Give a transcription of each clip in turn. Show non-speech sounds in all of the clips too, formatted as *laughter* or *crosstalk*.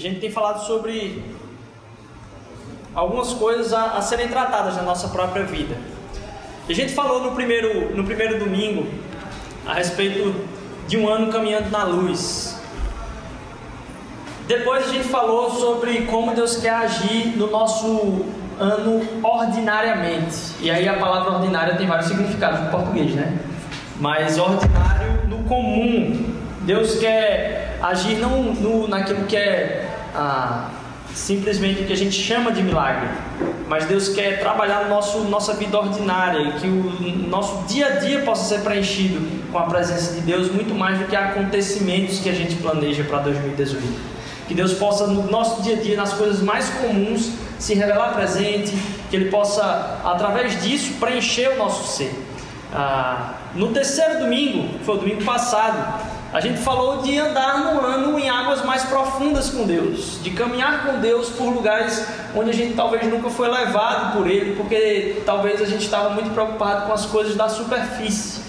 gente tem falado sobre algumas coisas a, a serem tratadas na nossa própria vida. A gente falou no primeiro, no primeiro domingo a respeito de um ano caminhando na luz. Depois a gente falou sobre como Deus quer agir no nosso ano ordinariamente. E aí a palavra ordinária tem vários significados no português, né? Mas ordinário no comum. Deus quer agir não no, naquilo que é ah, simplesmente o que a gente chama de milagre, mas Deus quer trabalhar no nosso nossa vida ordinária e que o nosso dia a dia possa ser preenchido com a presença de Deus muito mais do que acontecimentos que a gente planeja para 2018. Que Deus possa no nosso dia a dia, nas coisas mais comuns, se revelar presente, que Ele possa, através disso, preencher o nosso ser. Ah, no terceiro domingo, foi o domingo passado, a gente falou de andar no ano em águas mais profundas com Deus, de caminhar com Deus por lugares onde a gente talvez nunca foi levado por Ele, porque talvez a gente estava muito preocupado com as coisas da superfície.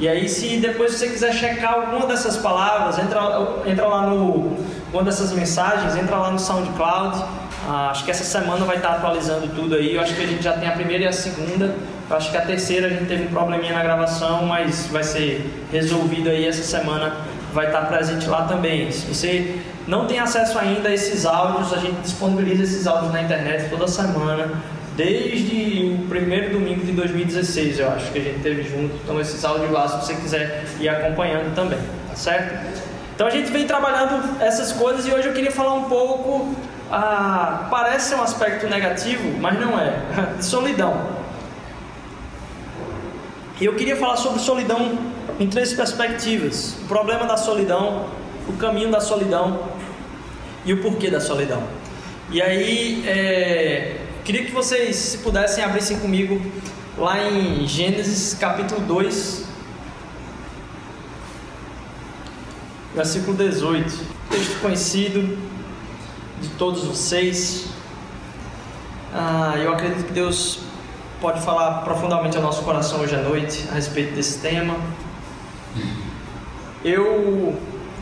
E aí, se depois você quiser checar alguma dessas palavras, entra, entra lá no uma dessas mensagens, entra lá no SoundCloud. Ah, acho que essa semana vai estar atualizando tudo aí. Eu acho que a gente já tem a primeira e a segunda. Eu acho que a terceira a gente teve um probleminha na gravação, mas vai ser resolvido aí essa semana. Vai estar presente lá também. Se você não tem acesso ainda a esses áudios, a gente disponibiliza esses áudios na internet toda semana, desde o primeiro domingo de 2016, eu acho que a gente teve junto. Então, esses áudios lá, se você quiser ir acompanhando também, tá certo? Então, a gente vem trabalhando essas coisas e hoje eu queria falar um pouco. Ah, parece um aspecto negativo, mas não é, *laughs* de solidão. Eu queria falar sobre solidão em três perspectivas: o problema da solidão, o caminho da solidão e o porquê da solidão. E aí, é, queria que vocês, se pudessem, abrissem comigo lá em Gênesis capítulo 2, versículo 18. Texto conhecido de todos vocês. Ah, eu acredito que Deus pode falar profundamente ao nosso coração hoje à noite a respeito desse tema. Eu,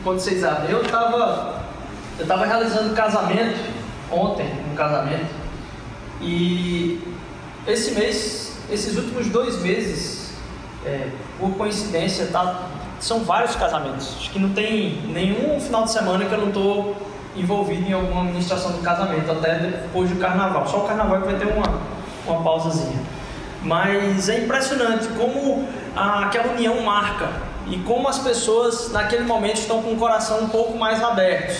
quando vocês abrem, eu estava eu tava realizando casamento ontem, um casamento, e esse mês, esses últimos dois meses, é, por coincidência, tá, são vários casamentos. Acho que não tem nenhum final de semana que eu não estou envolvido em alguma administração do casamento, até depois do carnaval. Só o carnaval que vai ter uma, uma pausazinha. Mas é impressionante como a, aquela união marca e como as pessoas naquele momento estão com o coração um pouco mais abertos.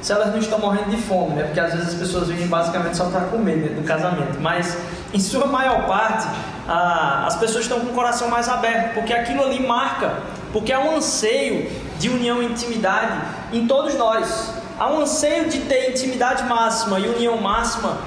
Se elas não estão morrendo de fome, né? Porque às vezes as pessoas vêm basicamente só para comer dentro do casamento. Mas em sua maior parte, a, as pessoas estão com o coração mais aberto, porque aquilo ali marca, porque há um anseio de união e intimidade em todos nós. Há um anseio de ter intimidade máxima e união máxima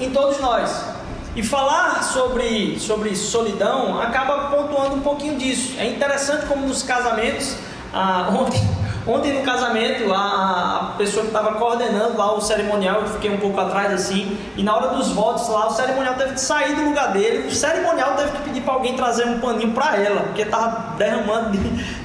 em todos nós. E falar sobre, sobre solidão acaba pontuando um pouquinho disso. É interessante como nos casamentos, ah, *laughs* ontem, ontem no casamento, a, a pessoa que estava coordenando lá o cerimonial, eu fiquei um pouco atrás assim, e na hora dos votos lá, o cerimonial teve que sair do lugar dele, o cerimonial teve que pedir para alguém trazer um paninho para ela, porque estava derramando de,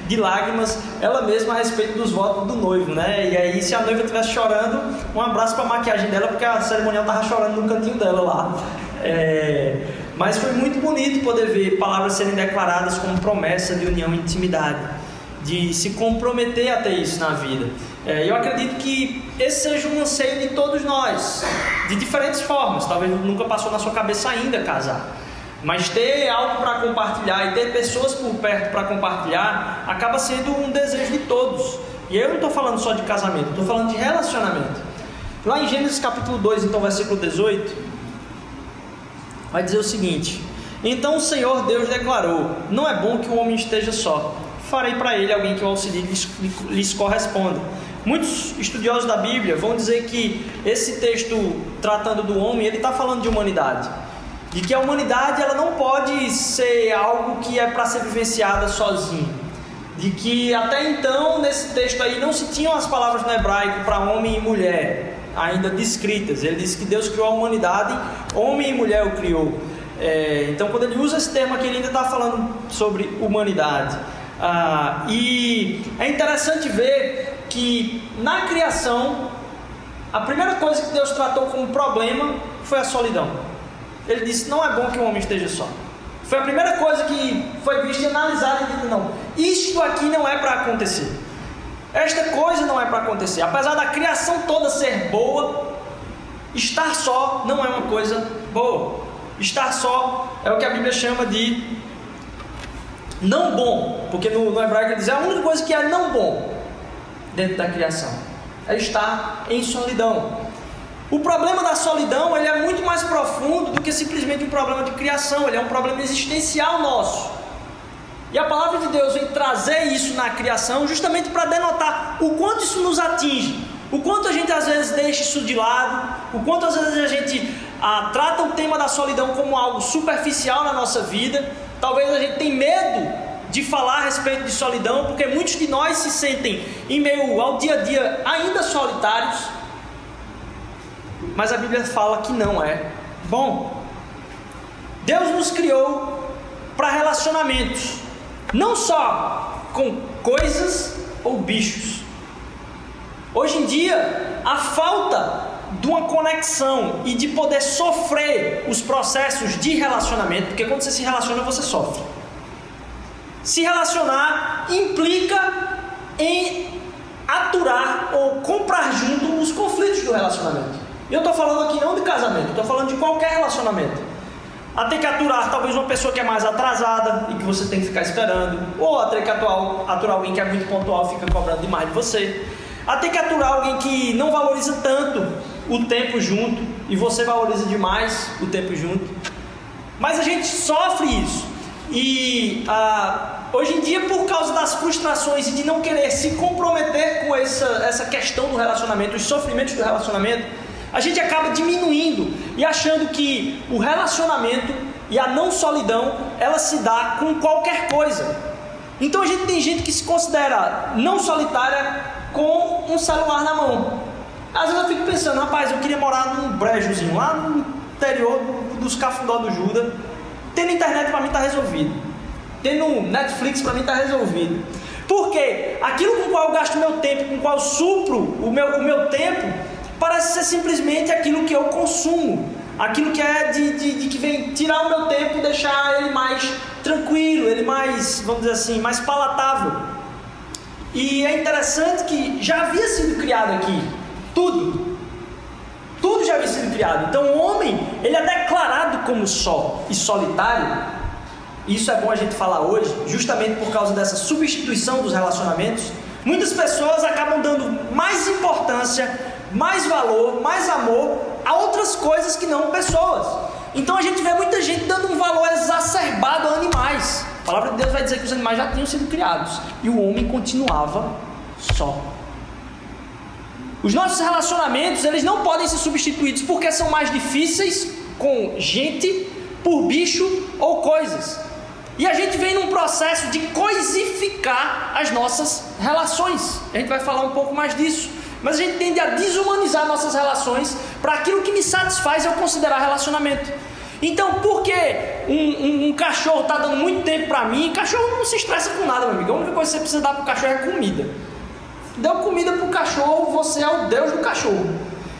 de, lágrimas ela mesma a respeito dos votos do noivo, né? E aí, se a noiva estivesse chorando, um abraço para a maquiagem dela, porque a cerimonial estava chorando no cantinho dela lá. É, mas foi muito bonito poder ver palavras serem declaradas como promessa de união e intimidade, de se comprometer a ter isso na vida. É, eu acredito que esse seja um anseio de todos nós, de diferentes formas. Talvez nunca passou na sua cabeça ainda casar. Mas ter algo para compartilhar e ter pessoas por perto para compartilhar acaba sendo um desejo de todos. E eu não estou falando só de casamento, estou falando de relacionamento. Lá em Gênesis capítulo 2, então versículo 18, vai dizer o seguinte: Então o Senhor Deus declarou: Não é bom que o homem esteja só. Farei para ele alguém que o auxilie lhes, lhes corresponda. Muitos estudiosos da Bíblia vão dizer que esse texto tratando do homem, ele está falando de humanidade. De que a humanidade ela não pode ser algo que é para ser vivenciada sozinho. De que até então, nesse texto aí, não se tinham as palavras no hebraico para homem e mulher ainda descritas. Ele diz que Deus criou a humanidade, homem e mulher o criou. É, então, quando ele usa esse termo aqui, ele ainda está falando sobre humanidade. Ah, e é interessante ver que na criação, a primeira coisa que Deus tratou como problema foi a solidão. Ele disse: Não é bom que o homem esteja só. Foi a primeira coisa que foi vista e analisada e dita: Não, isto aqui não é para acontecer. Esta coisa não é para acontecer. Apesar da criação toda ser boa, estar só não é uma coisa boa. Estar só é o que a Bíblia chama de não bom, porque no, no hebraico diz é a única coisa que é não bom dentro da criação é estar em solidão. O problema da solidão ele é muito mais profundo do que simplesmente um problema de criação, ele é um problema existencial nosso. E a palavra de Deus vem trazer isso na criação justamente para denotar o quanto isso nos atinge, o quanto a gente às vezes deixa isso de lado, o quanto às vezes a gente ah, trata o tema da solidão como algo superficial na nossa vida. Talvez a gente tenha medo de falar a respeito de solidão, porque muitos de nós se sentem em meio ao dia a dia ainda solitários. Mas a Bíblia fala que não é bom. Deus nos criou para relacionamentos, não só com coisas ou bichos. Hoje em dia, a falta de uma conexão e de poder sofrer os processos de relacionamento, porque quando você se relaciona, você sofre. Se relacionar implica em aturar ou comprar junto os conflitos do relacionamento. E eu estou falando aqui não de casamento, estou falando de qualquer relacionamento. A ter que aturar talvez uma pessoa que é mais atrasada e que você tem que ficar esperando, ou a ter que atuar, aturar alguém que é muito pontual e fica cobrando demais de você a ter que aturar alguém que não valoriza tanto o tempo junto e você valoriza demais o tempo junto. Mas a gente sofre isso. E ah, hoje em dia, por causa das frustrações e de não querer se comprometer com essa, essa questão do relacionamento, os sofrimentos do relacionamento, a gente acaba diminuindo e achando que o relacionamento e a não solidão ela se dá com qualquer coisa. Então a gente tem gente que se considera não solitária com um celular na mão. Às vezes eu fico pensando, rapaz, eu queria morar num brejozinho lá no interior dos cafundó do Juda. Tendo internet para mim está resolvido. Tendo Netflix para mim está resolvido. Porque aquilo com o qual eu gasto meu tempo, com o qual eu supro o meu, o meu tempo, parece ser simplesmente aquilo que eu consumo. Aquilo que é de, de, de que vem tirar o meu tempo e deixar ele mais tranquilo, ele mais, vamos dizer assim, mais palatável. E é interessante que já havia sido criado aqui tudo. Tudo já havia sido criado. Então o homem, ele é declarado como só e solitário. Isso é bom a gente falar hoje, justamente por causa dessa substituição dos relacionamentos. Muitas pessoas acabam dando mais importância, mais valor, mais amor a outras coisas que não pessoas. Então a gente vê muita gente dando um valor exacerbado a animais. A palavra de Deus vai dizer que os animais já tinham sido criados e o homem continuava só. Os nossos relacionamentos, eles não podem ser substituídos porque são mais difíceis com gente, por bicho ou coisas. E a gente vem num processo de coisificar as nossas relações. A gente vai falar um pouco mais disso. Mas a gente tende a desumanizar nossas relações para aquilo que me satisfaz eu considerar relacionamento. Então, por que um, um, um cachorro está dando muito tempo para mim? Cachorro não se estressa com nada, meu amigo. A única coisa que você precisa dar para o cachorro é comida. Deu comida para o cachorro, você é o Deus do cachorro.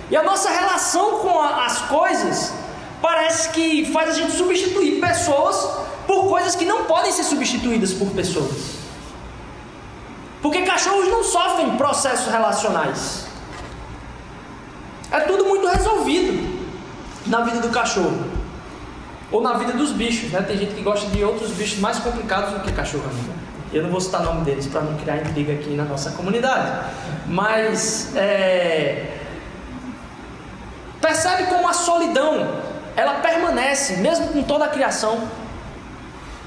E a nossa relação com a, as coisas parece que faz a gente substituir pessoas por coisas que não podem ser substituídas por pessoas. Porque cachorros não sofrem processos relacionais. É tudo muito resolvido na vida do cachorro. Ou na vida dos bichos, né? Tem gente que gosta de outros bichos mais complicados do que cachorro ainda. Eu não vou citar o nome deles para não criar intriga aqui na nossa comunidade. Mas é... percebe como a solidão ela permanece mesmo com toda a criação.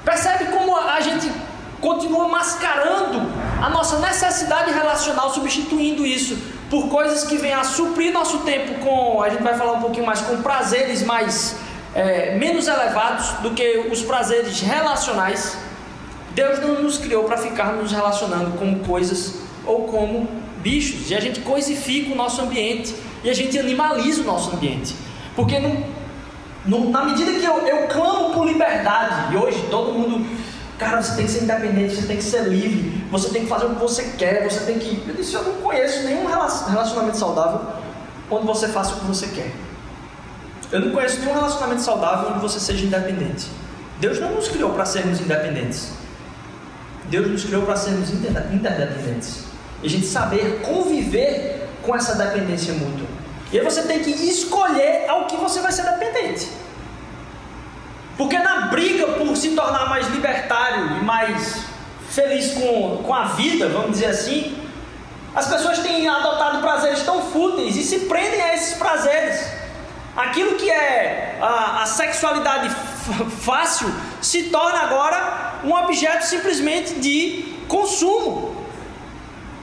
Percebe como a gente continua mascarando a nossa necessidade relacional, substituindo isso por coisas que vêm a suprir nosso tempo com, a gente vai falar um pouquinho mais, com prazeres mais é, menos elevados do que os prazeres relacionais, Deus não nos criou para ficar nos relacionando como coisas ou como bichos. E a gente coisifica o nosso ambiente e a gente animaliza o nosso ambiente. Porque na medida que eu, eu clamo por liberdade, e hoje todo mundo Cara, você tem que ser independente, você tem que ser livre, você tem que fazer o que você quer, você tem que. Eu disse, eu não conheço nenhum relacionamento saudável onde você faça o que você quer. Eu não conheço nenhum relacionamento saudável onde você seja independente. Deus não nos criou para sermos independentes. Deus nos criou para sermos interdependentes. E a gente saber conviver com essa dependência mútua. E aí você tem que escolher ao que você vai ser dependente. Porque na briga por se tornar mais libertário e mais feliz com, com a vida, vamos dizer assim, as pessoas têm adotado prazeres tão fúteis e se prendem a esses prazeres. Aquilo que é a, a sexualidade fácil se torna agora um objeto simplesmente de consumo.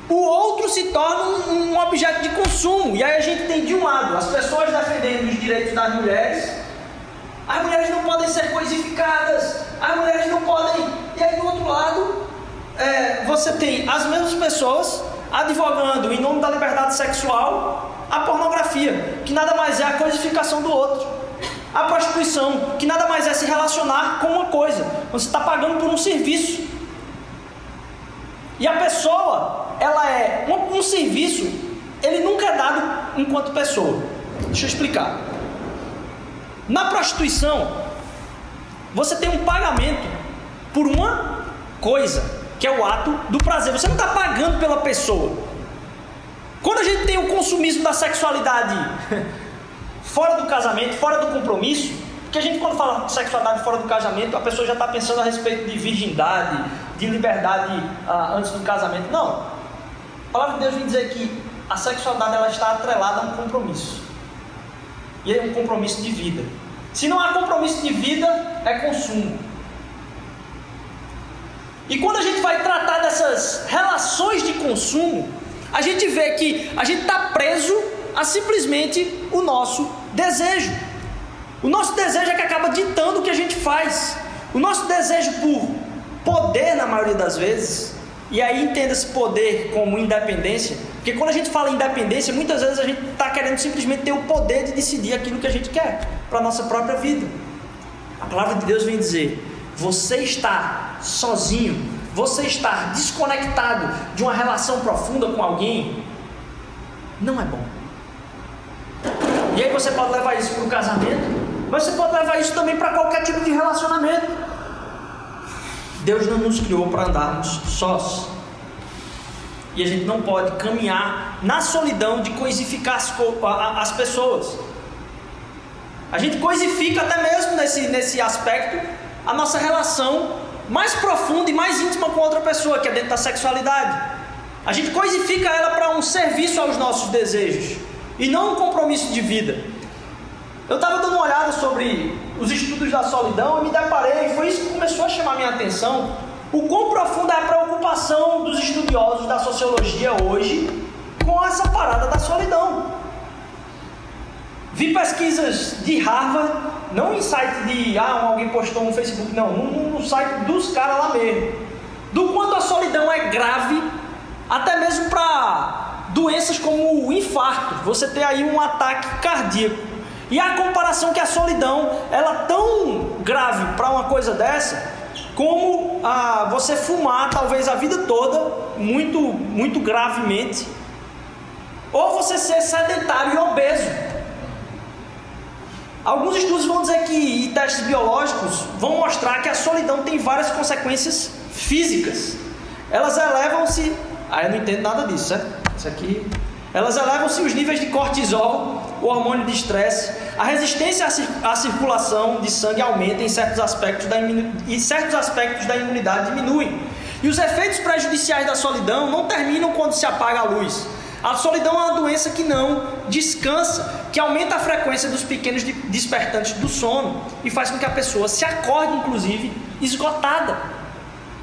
O outro se torna um, um objeto de consumo. E aí a gente tem de um lado as pessoas defendendo os direitos das mulheres as mulheres não podem ser coisificadas, as mulheres não podem. E aí do outro lado, é, você tem as mesmas pessoas advogando em nome da liberdade sexual a pornografia, que nada mais é a coisificação do outro. A prostituição, que nada mais é se relacionar com uma coisa. Você está pagando por um serviço. E a pessoa, ela é um, um serviço, ele nunca é dado enquanto pessoa. Deixa eu explicar. Na prostituição, você tem um pagamento por uma coisa, que é o ato do prazer. Você não está pagando pela pessoa. Quando a gente tem o consumismo da sexualidade *laughs* fora do casamento, fora do compromisso, porque a gente quando fala de sexualidade fora do casamento, a pessoa já está pensando a respeito de virgindade, de liberdade ah, antes do casamento. Não. A palavra de Deus vem dizer que a sexualidade ela está atrelada a um compromisso. E é um compromisso de vida. Se não há compromisso de vida, é consumo. E quando a gente vai tratar dessas relações de consumo, a gente vê que a gente está preso a simplesmente o nosso desejo. O nosso desejo é que acaba ditando o que a gente faz. O nosso desejo por poder, na maioria das vezes, e aí entenda esse poder como independência, porque quando a gente fala independência, muitas vezes a gente está querendo simplesmente ter o poder de decidir aquilo que a gente quer para a nossa própria vida. A palavra de Deus vem dizer: você está sozinho, você está desconectado de uma relação profunda com alguém, não é bom. E aí você pode levar isso para o casamento, mas você pode levar isso também para qualquer tipo de relacionamento. Deus não nos criou para andarmos sós. E a gente não pode caminhar na solidão de coisificar as, as pessoas. A gente coisifica até mesmo nesse, nesse aspecto a nossa relação mais profunda e mais íntima com outra pessoa, que é dentro da sexualidade. A gente coisifica ela para um serviço aos nossos desejos e não um compromisso de vida. Eu estava dando uma olhada sobre os estudos da solidão e me deparei, foi isso que começou a chamar minha atenção, o quão profunda é a preocupação dos estudiosos da sociologia hoje com essa parada da solidão. Vi pesquisas de Harvard, não em site de ah, alguém postou no Facebook, não, no, no site dos caras lá mesmo, do quanto a solidão é grave, até mesmo para doenças como o infarto, você ter aí um ataque cardíaco. E a comparação que a solidão, ela é tão grave para uma coisa dessa, como ah, você fumar talvez a vida toda, muito, muito gravemente, ou você ser sedentário e obeso. Alguns estudos vão dizer que, e testes biológicos vão mostrar que a solidão tem várias consequências físicas. Elas elevam-se. Ah, eu não entendo nada disso, certo? Isso aqui. Elas elevam-se os níveis de cortisol, o hormônio de estresse, a resistência à circulação de sangue aumenta em certos aspectos da e certos aspectos da imunidade diminuem. E os efeitos prejudiciais da solidão não terminam quando se apaga a luz. A solidão é uma doença que não descansa, que aumenta a frequência dos pequenos despertantes do sono e faz com que a pessoa se acorde, inclusive, esgotada.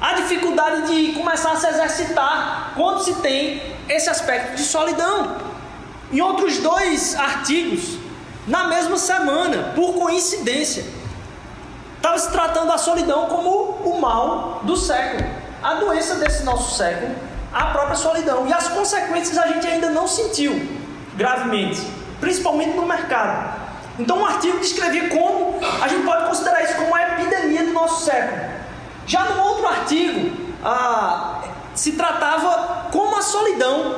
A dificuldade de começar a se exercitar quando se tem esse aspecto de solidão. Em outros dois artigos, na mesma semana, por coincidência. Estava se tratando a solidão como o mal do século, a doença desse nosso século, a própria solidão. E as consequências a gente ainda não sentiu gravemente, principalmente no mercado. Então, um artigo descrevia como a gente pode considerar isso como uma epidemia do nosso século. Já no outro artigo, ah, se tratava como a solidão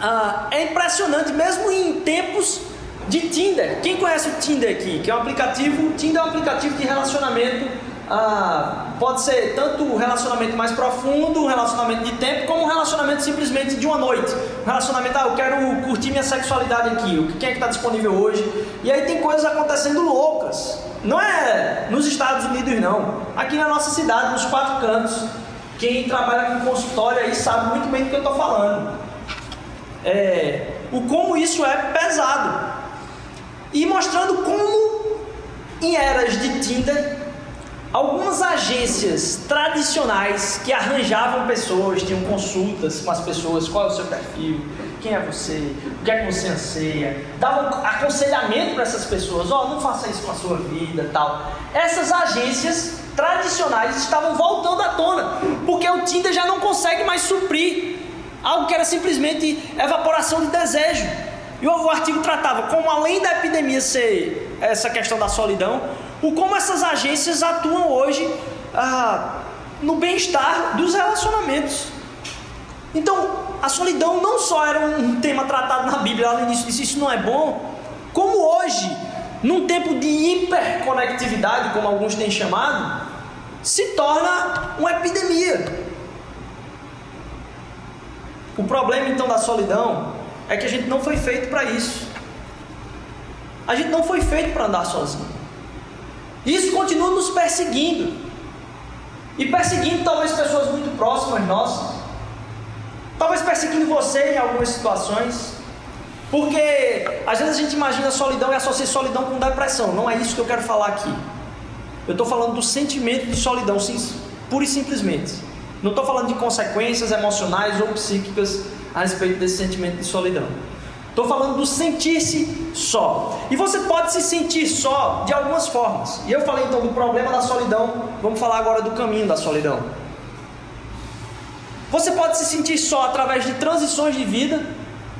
ah, é impressionante, mesmo em tempos de Tinder. Quem conhece o Tinder aqui? Que é um aplicativo, Tinder é um aplicativo de relacionamento. Ah, pode ser tanto um relacionamento mais profundo, um relacionamento de tempo, como um relacionamento simplesmente de uma noite. Um relacionamento, ah, eu quero curtir minha sexualidade aqui, quem é que está disponível hoje? E aí tem coisas acontecendo loucas. Não é nos Estados Unidos, não. Aqui na nossa cidade, nos quatro cantos. Quem trabalha com consultório aí sabe muito bem do que eu estou falando. É, o como isso é pesado e mostrando como, em eras de Tinder, algumas agências tradicionais que arranjavam pessoas, tinham consultas com as pessoas, qual é o seu perfil, quem é você, o que é que você anseia, davam aconselhamento para essas pessoas, ó, oh, não faça isso com a sua vida, tal. Essas agências tradicionais estavam voltando à tona, porque o Tinder já não consegue mais suprir algo que era simplesmente evaporação de desejo. E o artigo tratava como, além da epidemia ser essa questão da solidão, o como essas agências atuam hoje ah, no bem-estar dos relacionamentos. Então, a solidão não só era um tema tratado na Bíblia, início disse isso não é bom, como hoje, num tempo de hiperconectividade, como alguns têm chamado, se torna uma epidemia. O problema então da solidão é que a gente não foi feito para isso. A gente não foi feito para andar sozinho. Isso continua nos perseguindo. E perseguindo talvez pessoas muito próximas nossas. Talvez perseguindo você em algumas situações. Porque às vezes a gente imagina solidão e associa solidão com depressão. Não é isso que eu quero falar aqui. Eu estou falando do sentimento de solidão, pura e simplesmente. Não estou falando de consequências emocionais ou psíquicas a respeito desse sentimento de solidão. Estou falando do sentir-se só. E você pode se sentir só de algumas formas. E eu falei então do problema da solidão, vamos falar agora do caminho da solidão. Você pode se sentir só através de transições de vida,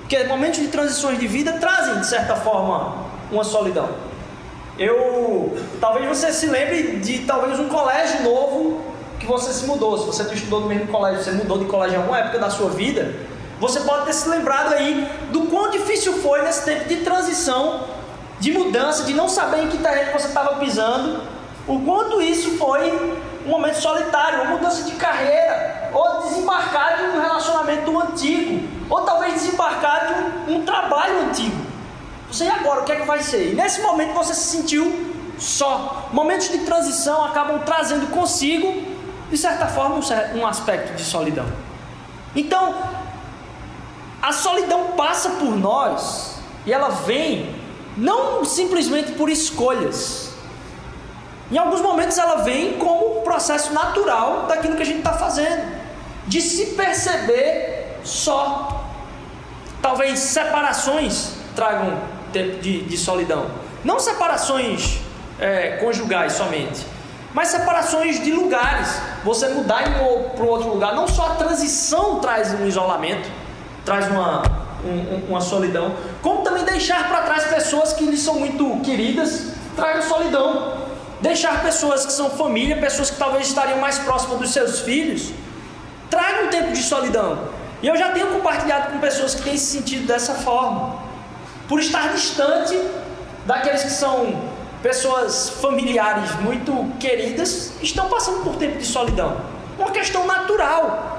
porque momentos de transições de vida trazem, de certa forma, uma solidão. Eu, talvez você se lembre de talvez um colégio novo que você se mudou. Se você estudou no mesmo colégio, você mudou de colégio em alguma época da sua vida, você pode ter se lembrado aí do quão difícil foi nesse tempo de transição, de mudança, de não saber em que terreno você estava pisando, o quanto isso foi um momento solitário, uma mudança de carreira, ou desembarcar de um relacionamento antigo, ou talvez desembarcar de um, um trabalho antigo. Você e agora, o que é que vai ser? E nesse momento você se sentiu só. Momentos de transição acabam trazendo consigo, de certa forma, um aspecto de solidão. Então, a solidão passa por nós e ela vem não simplesmente por escolhas. Em alguns momentos ela vem como processo natural daquilo que a gente está fazendo, de se perceber só. Talvez separações tragam tempo de, de solidão, não separações é, conjugais somente, mas separações de lugares. Você mudar para outro lugar, não só a transição traz um isolamento traz uma, um, uma solidão, como também deixar para trás pessoas que lhe são muito queridas, traz solidão. Deixar pessoas que são família, pessoas que talvez estariam mais próximas dos seus filhos, traga um tempo de solidão. E eu já tenho compartilhado com pessoas que têm se sentido dessa forma, por estar distante daqueles que são pessoas familiares muito queridas, estão passando por tempo de solidão. Uma questão natural.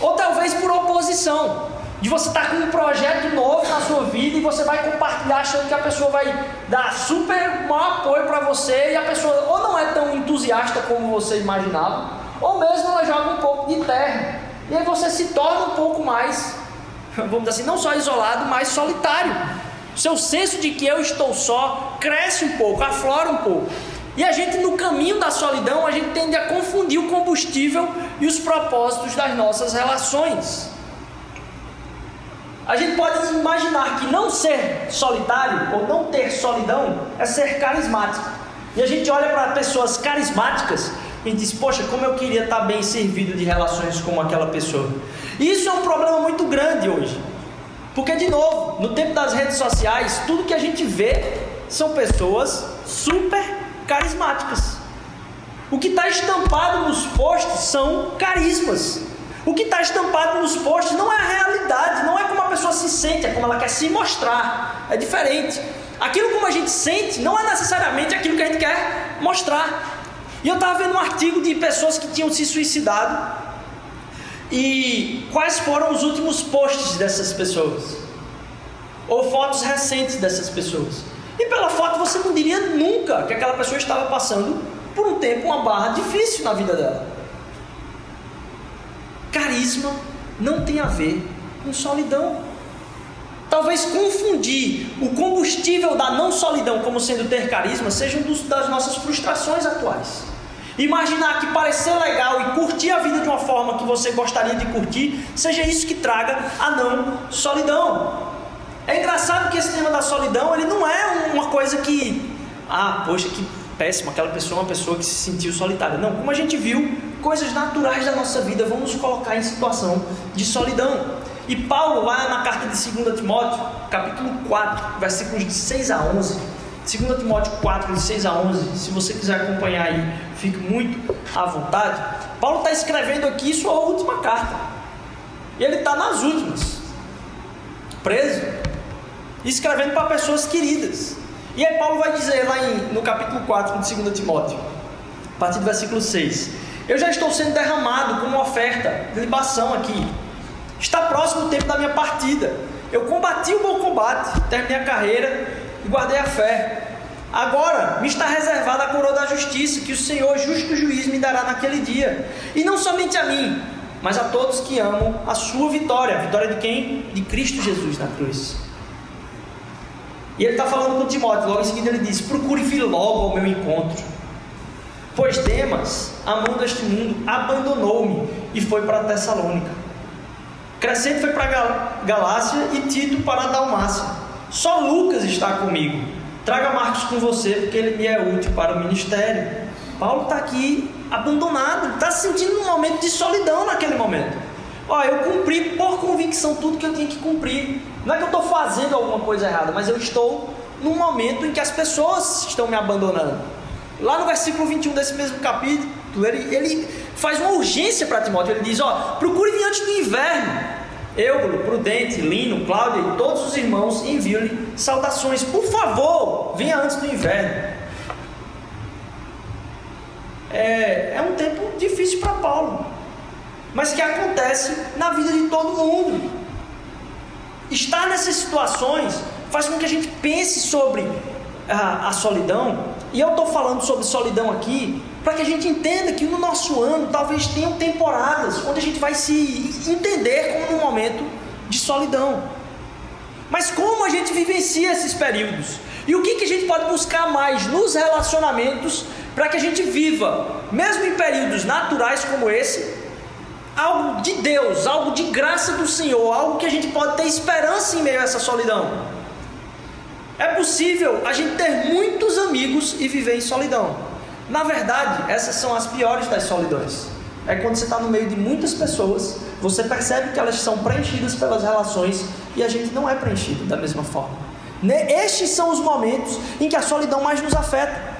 Ou talvez por oposição, de você estar com um projeto novo na sua vida e você vai compartilhar achando que a pessoa vai dar super mau apoio para você e a pessoa ou não é tão entusiasta como você imaginava, ou mesmo ela joga um pouco de terra. E aí você se torna um pouco mais, vamos dizer assim, não só isolado, mas solitário. Seu senso de que eu estou só cresce um pouco, aflora um pouco. E a gente, no caminho da solidão, a gente tende a confundir o combustível e os propósitos das nossas relações. A gente pode imaginar que não ser solitário ou não ter solidão é ser carismático. E a gente olha para pessoas carismáticas e diz: Poxa, como eu queria estar bem servido de relações como aquela pessoa. E isso é um problema muito grande hoje. Porque, de novo, no tempo das redes sociais, tudo que a gente vê são pessoas super carismáticas. O que está estampado nos postes são carismas. O que está estampado nos postes não é a realidade, não é como a pessoa se sente, é como ela quer se mostrar. É diferente. Aquilo como a gente sente não é necessariamente aquilo que a gente quer mostrar. E eu estava vendo um artigo de pessoas que tinham se suicidado. E quais foram os últimos posts dessas pessoas? Ou fotos recentes dessas pessoas? E pela foto você não diria nunca que aquela pessoa estava passando por um tempo uma barra difícil na vida dela. Carisma não tem a ver com solidão. Talvez confundir o combustível da não solidão como sendo ter carisma seja uma das nossas frustrações atuais. Imaginar que parecer legal e curtir a vida de uma forma que você gostaria de curtir, seja isso que traga a não solidão. É engraçado que esse tema da solidão, ele não é uma coisa que, ah, poxa, que péssimo, aquela pessoa é uma pessoa que se sentiu solitária. Não, como a gente viu, coisas naturais da nossa vida vão nos colocar em situação de solidão. E Paulo, lá na carta de 2 Timóteo, capítulo 4, versículos de 6 a 11, 2 Timóteo 4, de 6 a 11, se você quiser acompanhar aí, fique muito à vontade. Paulo está escrevendo aqui sua última carta. E ele está nas últimas, preso, escrevendo para pessoas queridas. E aí Paulo vai dizer lá em, no capítulo 4 de 2 Timóteo, a partir do versículo 6, Eu já estou sendo derramado como oferta de libação aqui. Está próximo o tempo da minha partida. Eu combati o bom combate, terminei a carreira e guardei a fé. Agora me está reservada a coroa da justiça, que o Senhor, justo juiz, me dará naquele dia. E não somente a mim, mas a todos que amam a sua vitória. A vitória de quem? De Cristo Jesus na cruz. E ele está falando com Timóteo, logo em seguida ele diz: Procure vir logo ao meu encontro. Pois Demas, amando este mundo, abandonou-me e foi para Tessalônica. Crescente foi para Galácia e Tito para a Dalmácia. Só Lucas está comigo. Traga Marcos com você, porque ele me é útil para o ministério. Paulo está aqui abandonado, está sentindo um momento de solidão naquele momento. Ó, eu cumpri por convicção tudo que eu tinha que cumprir. Não é que eu estou fazendo alguma coisa errada, mas eu estou num momento em que as pessoas estão me abandonando. Lá no versículo 21 desse mesmo capítulo, ele, ele faz uma urgência para Timóteo. Ele diz: Ó, procure antes do inverno. Eubulo, Prudente, Lino, Cláudio e todos os irmãos enviam-lhe saudações. Por favor, venha antes do inverno. É, é um tempo difícil para Paulo, mas que acontece na vida de todo mundo. Estar nessas situações faz com que a gente pense sobre a, a solidão, e eu estou falando sobre solidão aqui para que a gente entenda que no nosso ano talvez tenham temporadas onde a gente vai se entender como num momento de solidão. Mas como a gente vivencia esses períodos? E o que, que a gente pode buscar mais nos relacionamentos para que a gente viva, mesmo em períodos naturais como esse, algo de Deus, algo de graça do Senhor, algo que a gente pode ter esperança em meio a essa solidão? É possível a gente ter muitos amigos e viver em solidão. Na verdade, essas são as piores das solidões. É quando você está no meio de muitas pessoas, você percebe que elas são preenchidas pelas relações e a gente não é preenchido da mesma forma. Estes são os momentos em que a solidão mais nos afeta.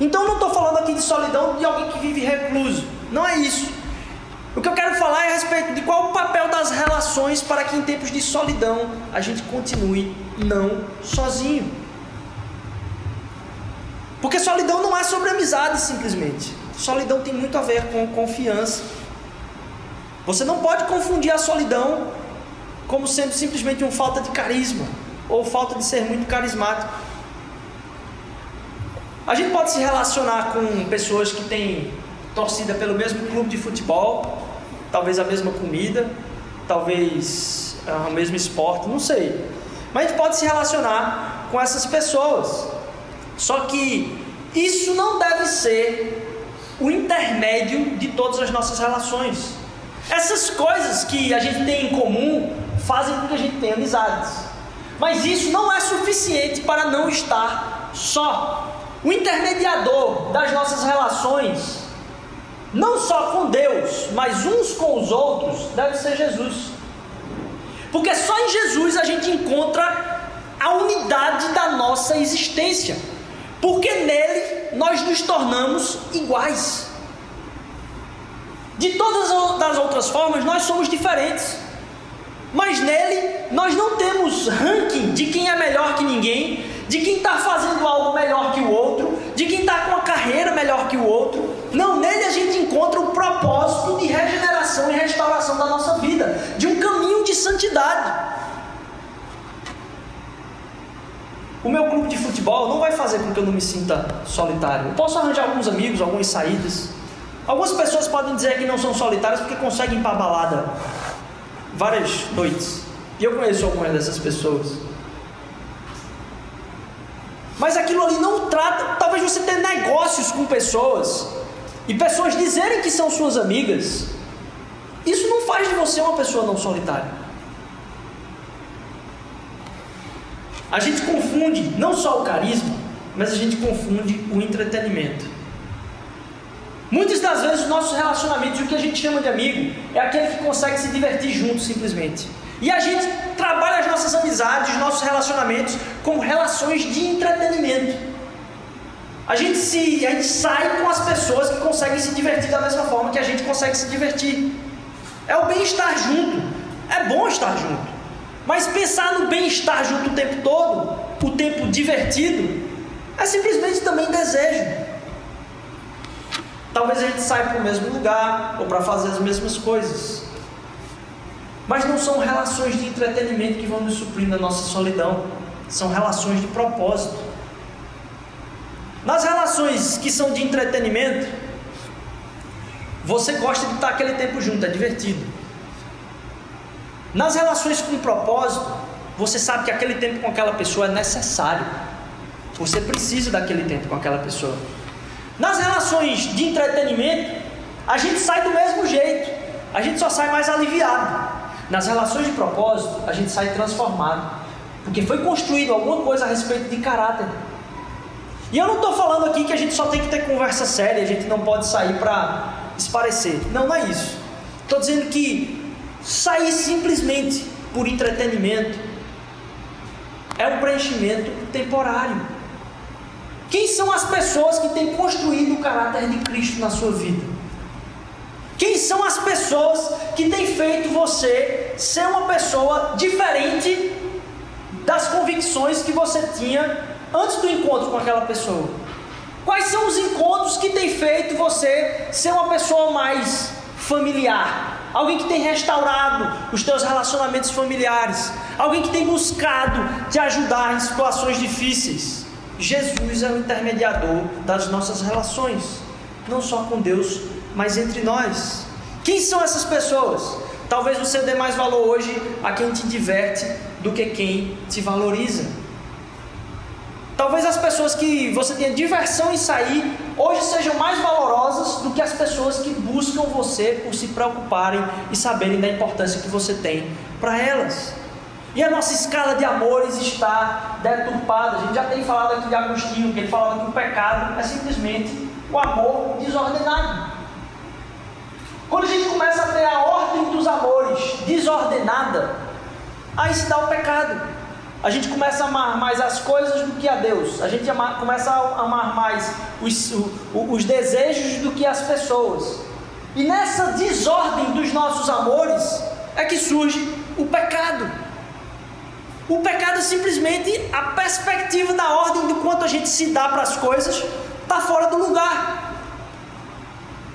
Então, não estou falando aqui de solidão de alguém que vive recluso. Não é isso. O que eu quero falar é a respeito de qual o papel das relações para que em tempos de solidão a gente continue não sozinho. Porque solidão não é sobre amizade simplesmente. Solidão tem muito a ver com confiança. Você não pode confundir a solidão como sendo simplesmente uma falta de carisma ou falta de ser muito carismático. A gente pode se relacionar com pessoas que têm torcida pelo mesmo clube de futebol, talvez a mesma comida, talvez ah, o mesmo esporte, não sei. Mas a gente pode se relacionar com essas pessoas. Só que isso não deve ser o intermédio de todas as nossas relações. Essas coisas que a gente tem em comum fazem com que a gente tenha amizades. Mas isso não é suficiente para não estar só. O intermediador das nossas relações, não só com Deus, mas uns com os outros, deve ser Jesus. Porque só em Jesus a gente encontra a unidade da nossa existência. Porque nele nós nos tornamos iguais. De todas as outras formas, nós somos diferentes. Mas nele nós não temos ranking de quem é melhor que ninguém, de quem está fazendo algo melhor que o outro, de quem está com uma carreira melhor que o outro. Não, nele a gente encontra o propósito de regeneração e restauração da nossa vida, de um caminho de santidade. O meu clube de futebol não vai fazer com que eu não me sinta solitário. Eu posso arranjar alguns amigos, algumas saídas. Algumas pessoas podem dizer que não são solitárias porque conseguem ir para a balada várias noites. E eu conheço algumas dessas pessoas. Mas aquilo ali não trata. Talvez você tenha negócios com pessoas e pessoas dizerem que são suas amigas. Isso não faz de você uma pessoa não solitária. A gente confunde não só o carisma, mas a gente confunde o entretenimento. Muitas das vezes os nossos relacionamentos, o que a gente chama de amigo, é aquele que consegue se divertir junto simplesmente. E a gente trabalha as nossas amizades, os nossos relacionamentos como relações de entretenimento. A gente, se, a gente sai com as pessoas que conseguem se divertir da mesma forma que a gente consegue se divertir. É o bem-estar junto. É bom estar junto. Mas pensar no bem-estar junto o tempo todo, o tempo divertido, é simplesmente também desejo. Talvez a gente saia para o mesmo lugar ou para fazer as mesmas coisas. Mas não são relações de entretenimento que vão nos suprir na nossa solidão. São relações de propósito. Nas relações que são de entretenimento, você gosta de estar aquele tempo junto, é divertido. Nas relações com propósito, você sabe que aquele tempo com aquela pessoa é necessário. Você precisa daquele tempo com aquela pessoa. Nas relações de entretenimento, a gente sai do mesmo jeito. A gente só sai mais aliviado. Nas relações de propósito, a gente sai transformado. Porque foi construído alguma coisa a respeito de caráter. E eu não estou falando aqui que a gente só tem que ter conversa séria, a gente não pode sair para esparecer. Não, não é isso. Estou dizendo que Sair simplesmente por entretenimento é um preenchimento temporário. Quem são as pessoas que têm construído o caráter de Cristo na sua vida? Quem são as pessoas que têm feito você ser uma pessoa diferente das convicções que você tinha antes do encontro com aquela pessoa? Quais são os encontros que têm feito você ser uma pessoa mais familiar, alguém que tem restaurado os teus relacionamentos familiares, alguém que tem buscado te ajudar em situações difíceis. Jesus é o intermediador das nossas relações, não só com Deus, mas entre nós. Quem são essas pessoas? Talvez você dê mais valor hoje a quem te diverte do que quem te valoriza. Talvez as pessoas que você tenha diversão em sair hoje sejam mais valorosas do que as pessoas que buscam você por se preocuparem e saberem da importância que você tem para elas. E a nossa escala de amores está deturpada. A gente já tem falado aqui de Agostinho, que ele falava que o pecado é simplesmente o amor desordenado. Quando a gente começa a ter a ordem dos amores desordenada, aí se dá o pecado a gente começa a amar mais as coisas do que a Deus. A gente ama, começa a amar mais os, os desejos do que as pessoas. E nessa desordem dos nossos amores é que surge o pecado. O pecado é simplesmente a perspectiva da ordem do quanto a gente se dá para as coisas está fora do lugar.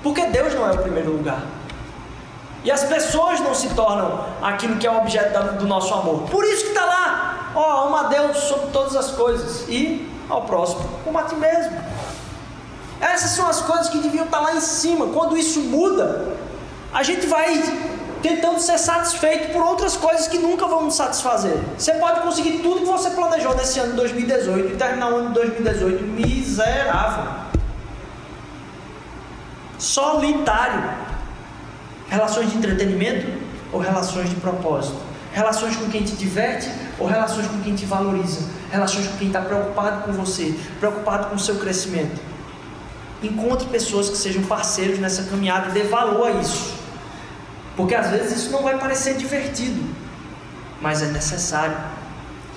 Porque Deus não é o primeiro lugar. E as pessoas não se tornam aquilo que é o objeto do nosso amor. Por isso que está lá Ó, ama a Deus sobre todas as coisas e ao próximo como a ti mesmo. Essas são as coisas que deviam estar lá em cima. Quando isso muda, a gente vai tentando ser satisfeito por outras coisas que nunca vão nos satisfazer. Você pode conseguir tudo que você planejou nesse ano de 2018 e terminar o ano de 2018 miserável. Solitário. Relações de entretenimento ou relações de propósito? Relações com quem te diverte ou relações com quem te valoriza? Relações com quem está preocupado com você, preocupado com o seu crescimento. Encontre pessoas que sejam parceiros nessa caminhada e dê valor a isso. Porque às vezes isso não vai parecer divertido, mas é necessário.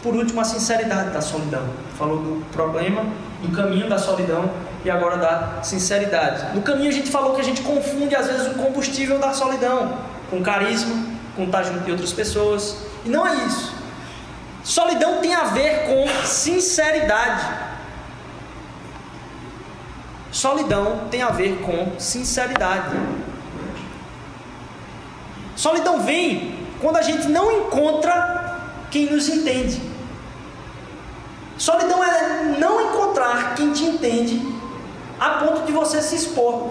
Por último, a sinceridade da solidão. Falou do problema, do caminho da solidão e agora da sinceridade. No caminho a gente falou que a gente confunde às vezes o combustível da solidão com carisma, com estar junto de outras pessoas. E não é isso. Solidão tem a ver com sinceridade. Solidão tem a ver com sinceridade. Solidão vem quando a gente não encontra quem nos entende. Solidão é não encontrar quem te entende a ponto de você se expor.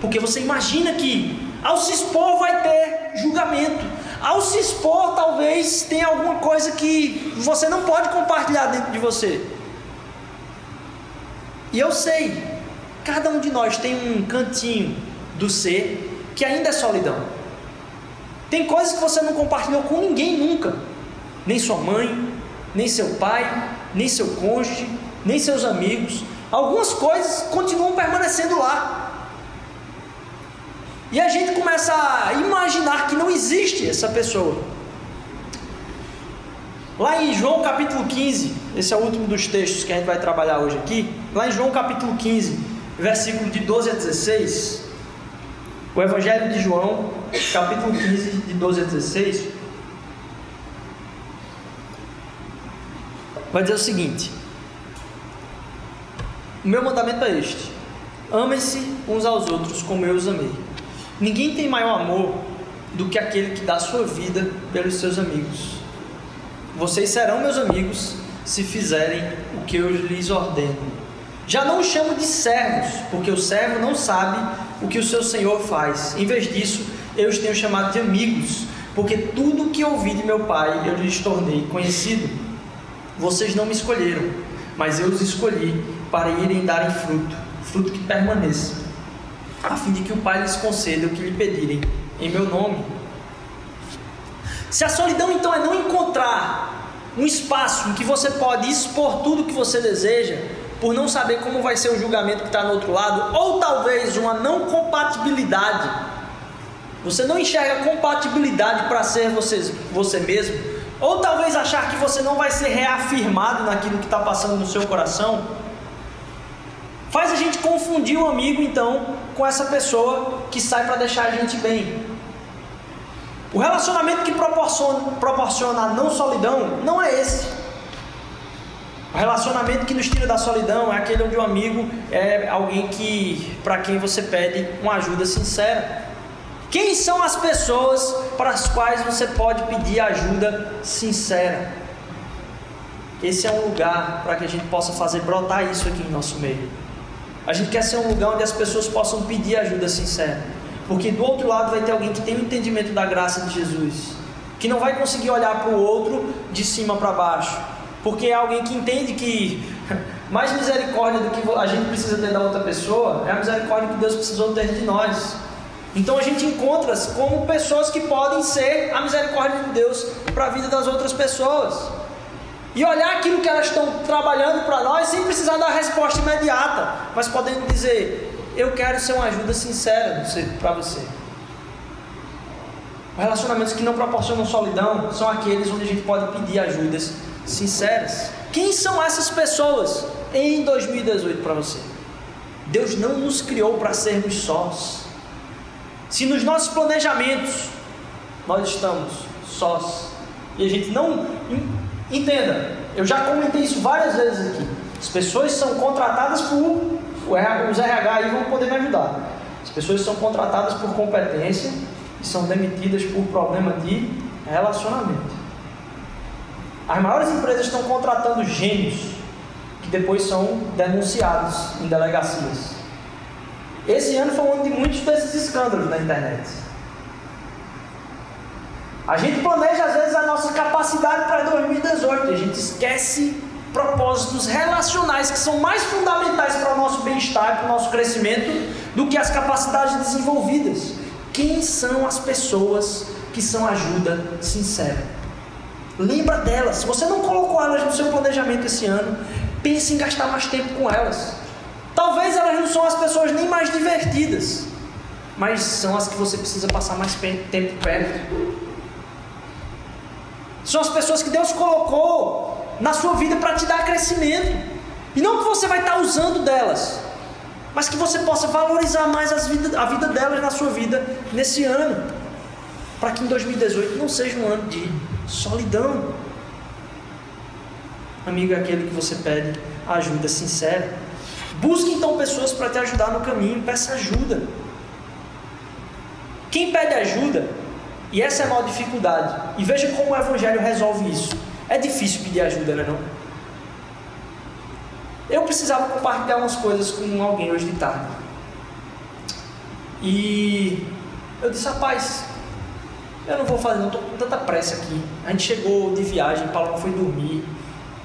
Porque você imagina que ao se expor vai ter julgamento. Ao se expor, talvez tenha alguma coisa que você não pode compartilhar dentro de você. E eu sei, cada um de nós tem um cantinho do ser que ainda é solidão. Tem coisas que você não compartilhou com ninguém nunca, nem sua mãe, nem seu pai, nem seu cônjuge, nem seus amigos. Algumas coisas continuam permanecendo lá. E a gente começa a imaginar que não existe essa pessoa. Lá em João capítulo 15, esse é o último dos textos que a gente vai trabalhar hoje aqui. Lá em João capítulo 15, versículo de 12 a 16, o Evangelho de João, capítulo 15, de 12 a 16, vai dizer o seguinte: O meu mandamento é este: amem-se uns aos outros como eu os amei. Ninguém tem maior amor do que aquele que dá sua vida pelos seus amigos. Vocês serão meus amigos se fizerem o que eu lhes ordeno. Já não os chamo de servos, porque o servo não sabe o que o seu senhor faz. Em vez disso, eu os tenho chamado de amigos, porque tudo o que ouvi de meu pai eu lhes tornei conhecido. Vocês não me escolheram, mas eu os escolhi para irem darem fruto, fruto que permaneça, a fim de que o Pai lhes conceda o que lhe pedirem em meu nome. Se a solidão então é não encontrar um espaço em que você pode expor tudo o que você deseja, por não saber como vai ser o julgamento que está no outro lado, ou talvez uma não compatibilidade. Você não enxerga compatibilidade para ser você, você mesmo, ou talvez achar que você não vai ser reafirmado naquilo que está passando no seu coração, faz a gente confundir o amigo então com essa pessoa que sai para deixar a gente bem. O relacionamento que proporciona, proporciona a não solidão não é esse. O relacionamento que nos tira da solidão é aquele onde o amigo é alguém que para quem você pede uma ajuda sincera. Quem são as pessoas para as quais você pode pedir ajuda sincera? Esse é um lugar para que a gente possa fazer brotar isso aqui em nosso meio. A gente quer ser um lugar onde as pessoas possam pedir ajuda sincera. Porque do outro lado vai ter alguém que tem o um entendimento da graça de Jesus, que não vai conseguir olhar para o outro de cima para baixo, porque é alguém que entende que *laughs* mais misericórdia do que a gente precisa ter da outra pessoa é a misericórdia que Deus precisou ter de nós. Então a gente encontra como pessoas que podem ser a misericórdia de Deus para a vida das outras pessoas. E olhar aquilo que elas estão trabalhando para nós sem precisar dar resposta imediata, mas podendo dizer: Eu quero ser uma ajuda sincera para você. Relacionamentos que não proporcionam solidão são aqueles onde a gente pode pedir ajudas sinceras. Quem são essas pessoas em 2018 para você? Deus não nos criou para sermos sós. Se nos nossos planejamentos nós estamos sós e a gente não entenda, eu já comentei isso várias vezes aqui. As pessoas são contratadas por os RH aí vão poder me ajudar. As pessoas são contratadas por competência e são demitidas por problema de relacionamento. As maiores empresas estão contratando gênios que depois são denunciados em delegacias. Esse ano foi um ano de muitos desses escândalos na internet. A gente planeja às vezes a nossa capacidade para 2018 e a gente esquece propósitos relacionais que são mais fundamentais para o nosso bem-estar e para o nosso crescimento do que as capacidades desenvolvidas. Quem são as pessoas que são ajuda sincera? Lembra delas. Se você não colocou elas no seu planejamento esse ano, pense em gastar mais tempo com elas. Talvez elas não são as pessoas nem mais divertidas, mas são as que você precisa passar mais tempo perto. São as pessoas que Deus colocou na sua vida para te dar crescimento. E não que você vai estar usando delas, mas que você possa valorizar mais vida, a vida delas na sua vida nesse ano. Para que em 2018 não seja um ano de solidão. Amigo é aquele que você pede ajuda sincera. Busque então pessoas para te ajudar no caminho, peça ajuda. Quem pede ajuda, e essa é a maior dificuldade, e veja como o Evangelho resolve isso. É difícil pedir ajuda, não é? Não? Eu precisava compartilhar umas coisas com alguém hoje de tarde. E eu disse, rapaz, eu não vou fazer, não estou com tanta pressa aqui. A gente chegou de viagem, Paulo foi dormir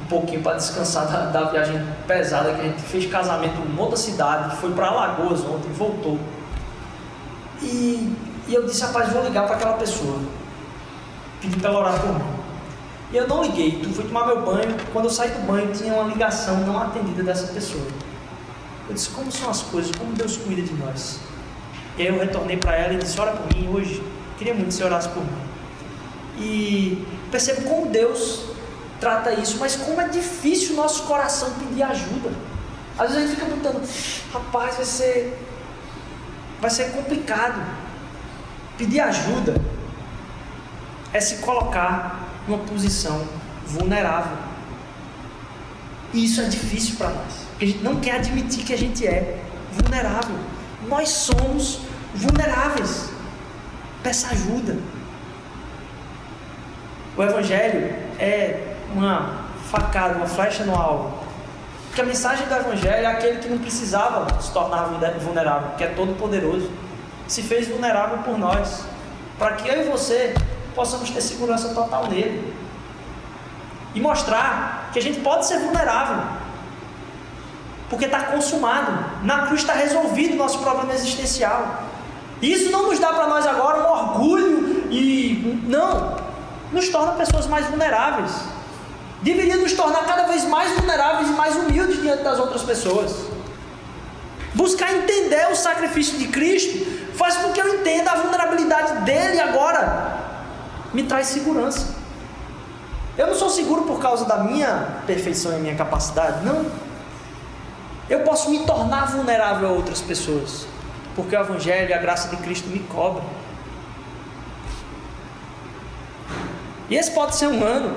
um pouquinho para descansar da, da, viagem pesada que a gente fez casamento em outra cidade, foi para Alagoas ontem, voltou. E, e eu disse, rapaz, vou ligar para aquela pessoa. Pedi para ela orar por mim. E eu não liguei, tu fui tomar meu banho. Quando eu saí do banho, tinha uma ligação não atendida dessa pessoa. Eu disse, como são as coisas, como Deus cuida de nós. E aí eu retornei para ela e disse, ora por mim hoje. Queria muito que você orasse por mim. E percebo como Deus trata isso, mas como é difícil o nosso coração pedir ajuda. Às vezes a gente fica perguntando, rapaz, vai ser, vai ser complicado. Pedir ajuda é se colocar numa posição vulnerável. E isso é difícil para nós, porque a gente não quer admitir que a gente é vulnerável. Nós somos vulneráveis. Peça ajuda. O Evangelho é uma facada, uma flecha no alvo. Porque a mensagem do Evangelho é aquele que não precisava se tornar vulnerável, que é todo poderoso. Se fez vulnerável por nós. Para que eu e você possamos ter segurança total nele. E mostrar que a gente pode ser vulnerável. Porque está consumado. Na cruz está resolvido o nosso problema existencial. Isso não nos dá para nós agora um orgulho e. Não. Nos torna pessoas mais vulneráveis. Deveria nos tornar cada vez mais vulneráveis e mais humildes diante das outras pessoas. Buscar entender o sacrifício de Cristo faz com que eu entenda a vulnerabilidade dele agora me traz segurança. Eu não sou seguro por causa da minha perfeição e minha capacidade, não. Eu posso me tornar vulnerável a outras pessoas, porque o Evangelho e a graça de Cristo me cobrem. E esse pode ser um ano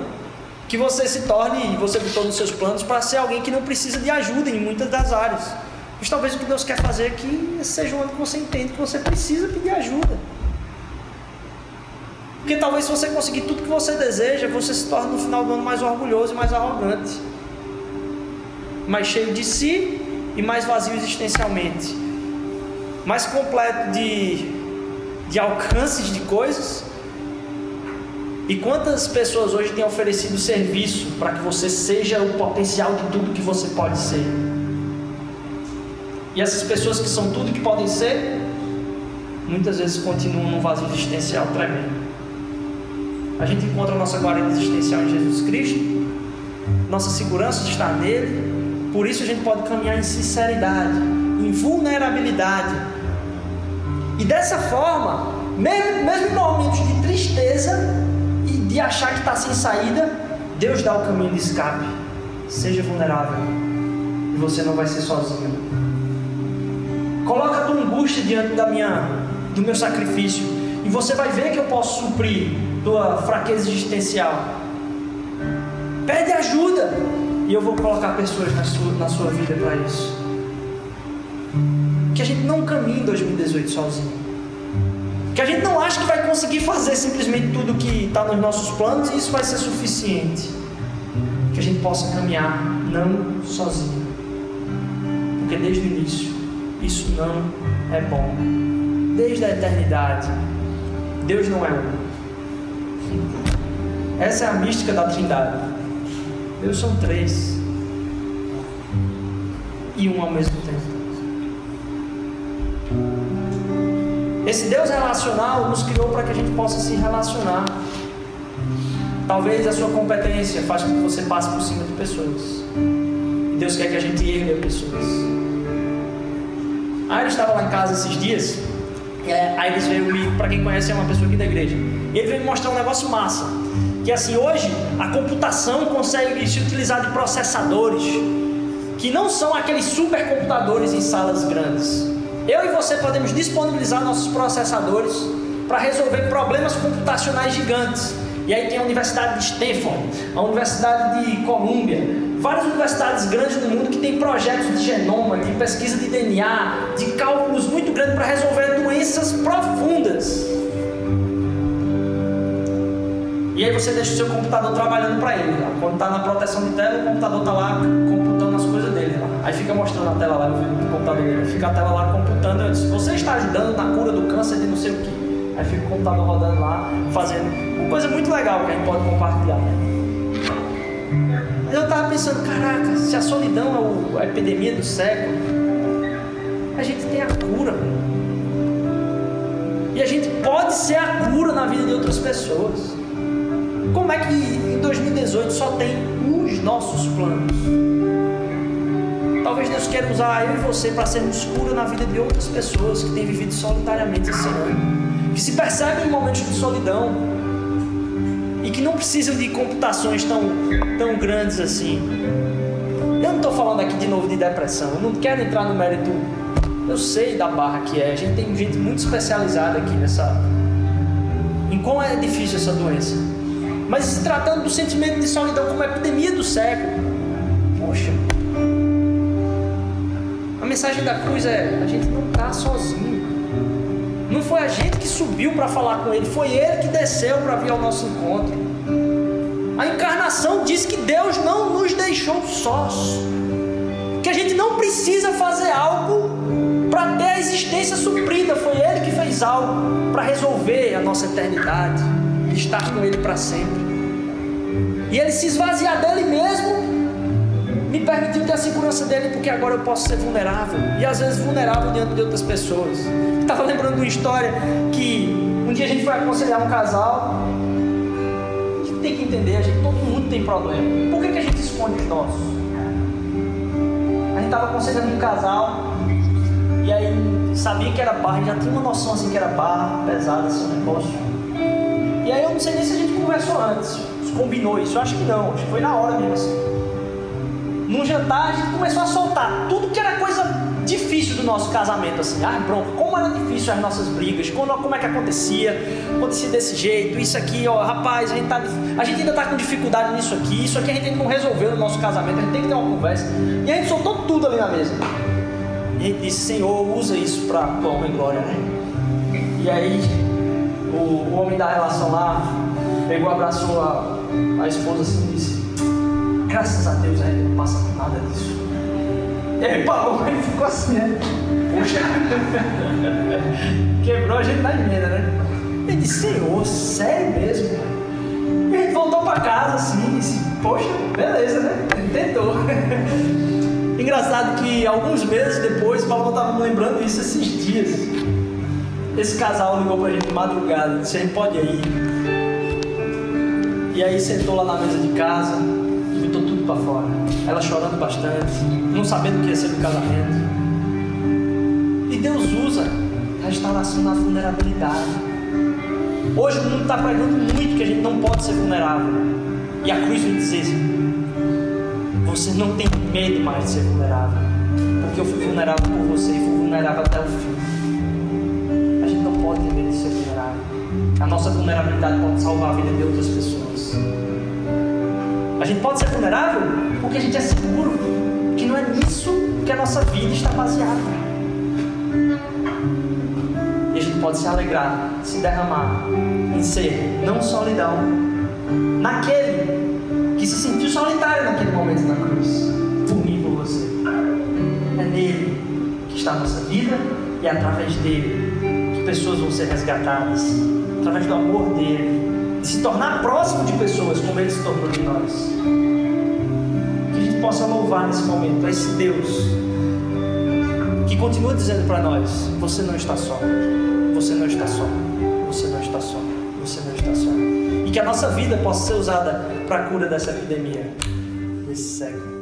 que você se torne, e você botou nos seus planos, para ser alguém que não precisa de ajuda em muitas das áreas. Mas talvez o que Deus quer fazer é que seja um ano que você entende que você precisa pedir ajuda. Porque talvez se você conseguir tudo que você deseja, você se torne no final do ano mais orgulhoso e mais arrogante. Mais cheio de si e mais vazio existencialmente. Mais completo de, de alcances de coisas. E quantas pessoas hoje têm oferecido serviço para que você seja o potencial de tudo que você pode ser? E essas pessoas que são tudo que podem ser, muitas vezes continuam num vazio existencial tremendo. A gente encontra a nossa guarida existencial em Jesus Cristo, nossa segurança está nele, por isso a gente pode caminhar em sinceridade, em vulnerabilidade. E dessa forma, mesmo, mesmo momentos de tristeza e de achar que está sem saída, Deus dá o caminho de escape. Seja vulnerável e você não vai ser sozinho. Coloca a tua angústia diante da minha, do meu sacrifício e você vai ver que eu posso suprir tua fraqueza existencial. Pede ajuda e eu vou colocar pessoas na sua, na sua vida para isso. Gente não caminhe em 2018 sozinho. Que a gente não ache que vai conseguir fazer simplesmente tudo que está nos nossos planos e isso vai ser suficiente. Que a gente possa caminhar não sozinho. Porque desde o início isso não é bom. Desde a eternidade, Deus não é um. Essa é a mística da Trindade. Deus são três e um ao mesmo tempo. Esse Deus relacional nos criou para que a gente possa se relacionar. Talvez a sua competência faça com que você passe por cima de pessoas. Deus quer que a gente ergue pessoas. A Iris estava lá em casa esses dias. E a Iris veio me, para quem conhece, é uma pessoa aqui da igreja. Ele veio me mostrar um negócio massa Que assim, hoje a computação consegue se utilizar de processadores que não são aqueles supercomputadores em salas grandes. Eu e você podemos disponibilizar nossos processadores para resolver problemas computacionais gigantes. E aí tem a Universidade de Stanford, a Universidade de Columbia, várias universidades grandes do mundo que têm projetos de genoma, de pesquisa de DNA, de cálculos muito grandes para resolver doenças profundas. E aí você deixa o seu computador trabalhando para ele. Quando está na proteção de tela, o computador está lá computando as coisas dele. Lá. Aí fica mostrando a tela lá no computador. Fica a tela lá computando. Eu disse, você está ajudando na cura do câncer de não sei o que. Aí fica o computador rodando lá, fazendo uma coisa muito legal que a gente pode compartilhar. Né? Eu estava pensando, caraca, se a solidão é a epidemia do século, a gente tem a cura. E a gente pode ser a cura na vida de outras pessoas. Como é que em 2018 só tem os nossos planos? Talvez Deus queira usar eu e você para sermos cura na vida de outras pessoas que têm vivido solitariamente esse ano, que se percebem em momentos de solidão e que não precisam de computações tão, tão grandes assim. Eu não estou falando aqui de novo de depressão, eu não quero entrar no mérito. Eu sei da barra que é, a gente tem gente muito especializada aqui nessa. em como é difícil essa doença. Mas se tratando do sentimento de solidão como epidemia do século, mensagem da cruz é: a gente não está sozinho. Não foi a gente que subiu para falar com ele, foi ele que desceu para vir ao nosso encontro. A encarnação diz que Deus não nos deixou sós, que a gente não precisa fazer algo para ter a existência suprida, foi Ele que fez algo para resolver a nossa eternidade estar com Ele para sempre. E ele se esvaziar dele mesmo me permitiu ter a segurança dele, porque agora eu posso ser vulnerável e às vezes vulnerável diante de outras pessoas. Estava lembrando de uma história que um dia a gente foi aconselhar um casal. A gente tem que entender, a gente, todo mundo tem problema. Por que, que a gente esconde os nossos? A gente estava aconselhando um casal e aí sabia que era barra, já tinha uma noção assim que era barra, pesada esse negócio. E aí eu não sei nem se a gente conversou antes, combinou isso, eu acho que não, acho que foi na hora mesmo assim. Num jantar a gente começou a soltar tudo que era coisa difícil do nosso casamento, assim, ah, pronto, como era difícil as nossas brigas, como, como é que acontecia, acontecia desse jeito, isso aqui, ó, rapaz, a gente, tá, a gente ainda tá com dificuldade nisso aqui, isso aqui a gente não resolveu no nosso casamento, a gente tem que ter uma conversa. E a gente soltou tudo ali na mesa. E a gente disse, Senhor, usa isso para tua honra e glória, né? E aí o, o homem da relação lá pegou, abraçou a, a esposa assim e disse: Graças a Deus a gente não passa por nada disso. E aí parou, ele ficou assim, né? Puxa, quebrou a gente na emenda, né? Ele disse: Senhor, sério mesmo? E a gente voltou para casa assim e disse: Poxa, beleza, né? Ele tentou. *laughs* Engraçado que alguns meses depois, Paulo estava me lembrando isso esses dias. Esse casal ligou pra gente de madrugada, disse: a gente pode ir. E aí sentou lá na mesa de casa para fora. Ela chorando bastante, não sabendo o que ia ser do casamento. E Deus usa restauração na vulnerabilidade. Hoje o mundo está pregando muito que a gente não pode ser vulnerável. E a cruz vem dizer: você não tem medo mais de ser vulnerável. Porque eu fui vulnerável por você e fui vulnerável até o fim pode ter medo de ser vulnerável. A nossa vulnerabilidade pode salvar a vida de outras pessoas. Gente pode ser vulnerável porque a gente é seguro que não é nisso que a nossa vida está baseada. E a gente pode se alegrar, se derramar em ser não solidão naquele que se sentiu solitário naquele momento na cruz, por mim e por você. É nele que está a nossa vida e é através dele pessoas vão ser resgatadas através do amor dele, de se tornar próximo de pessoas como ele se tornou de nós. Que a gente possa louvar nesse momento a esse Deus que continua dizendo para nós: você não está só, você não está só, você não está só, você não está só. E que a nossa vida possa ser usada para a cura dessa epidemia, desse século.